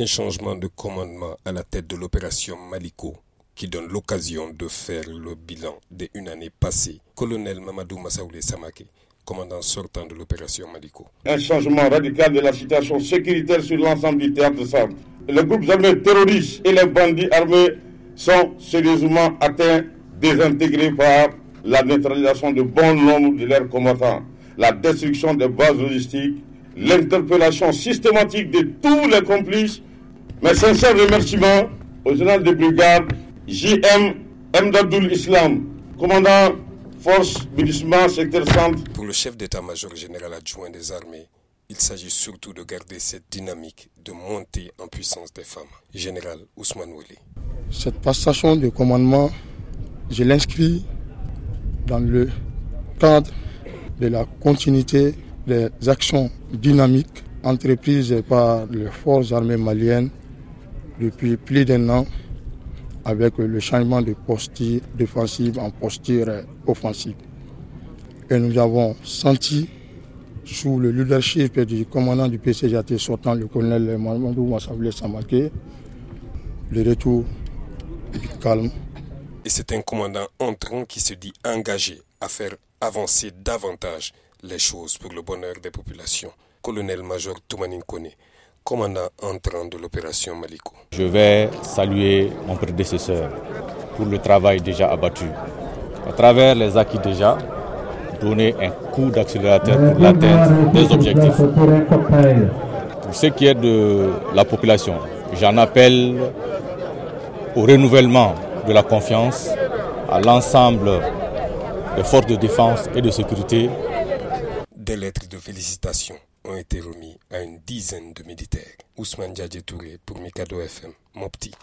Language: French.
Un changement de commandement à la tête de l'opération Maliko qui donne l'occasion de faire le bilan d'une année passée. Colonel Mamadou Massaoulé Samake, commandant sortant de l'opération Maliko. Un changement radical de la situation sécuritaire sur l'ensemble du théâtre de Sable. Les groupes armés terroristes et les bandits armés sont sérieusement atteints, désintégrés par la neutralisation de bon nombre de leurs combattants, la destruction des bases logistiques, l'interpellation systématique de tous les complices. Mes sincères remerciements au général de brigade JM Mdadoul Islam, commandant force Bidisman, secteur centre. Pour le chef d'état-major général adjoint des armées, il s'agit surtout de garder cette dynamique de montée en puissance des femmes. Général Ousmane Weli. Cette passation de commandement, je l'inscris dans le cadre de la continuité des actions dynamiques entreprises par les forces armées maliennes depuis plus d'un an avec le changement de posture défensive en posture offensive. Et nous avons senti, sous le leadership du commandant du PCJT sortant, le colonel Mamadou Massablé Samake, le retour du calme. Et c'est un commandant entrant qui se dit engagé à faire avancer davantage les choses pour le bonheur des populations. Colonel-major Toumanine Kone, commandant entrant de l'opération Maliko. Je vais saluer mon prédécesseur pour le travail déjà abattu. À travers les acquis déjà, donner un coup d'accélérateur pour l'atteinte des objectifs. Pour ce qui est de la population, j'en appelle au renouvellement de la confiance à l'ensemble des forces de défense et de sécurité. Des lettres de félicitations ont été remis à une dizaine de militaires. Ousmane Djadje Touré pour Mikado FM, Mopti.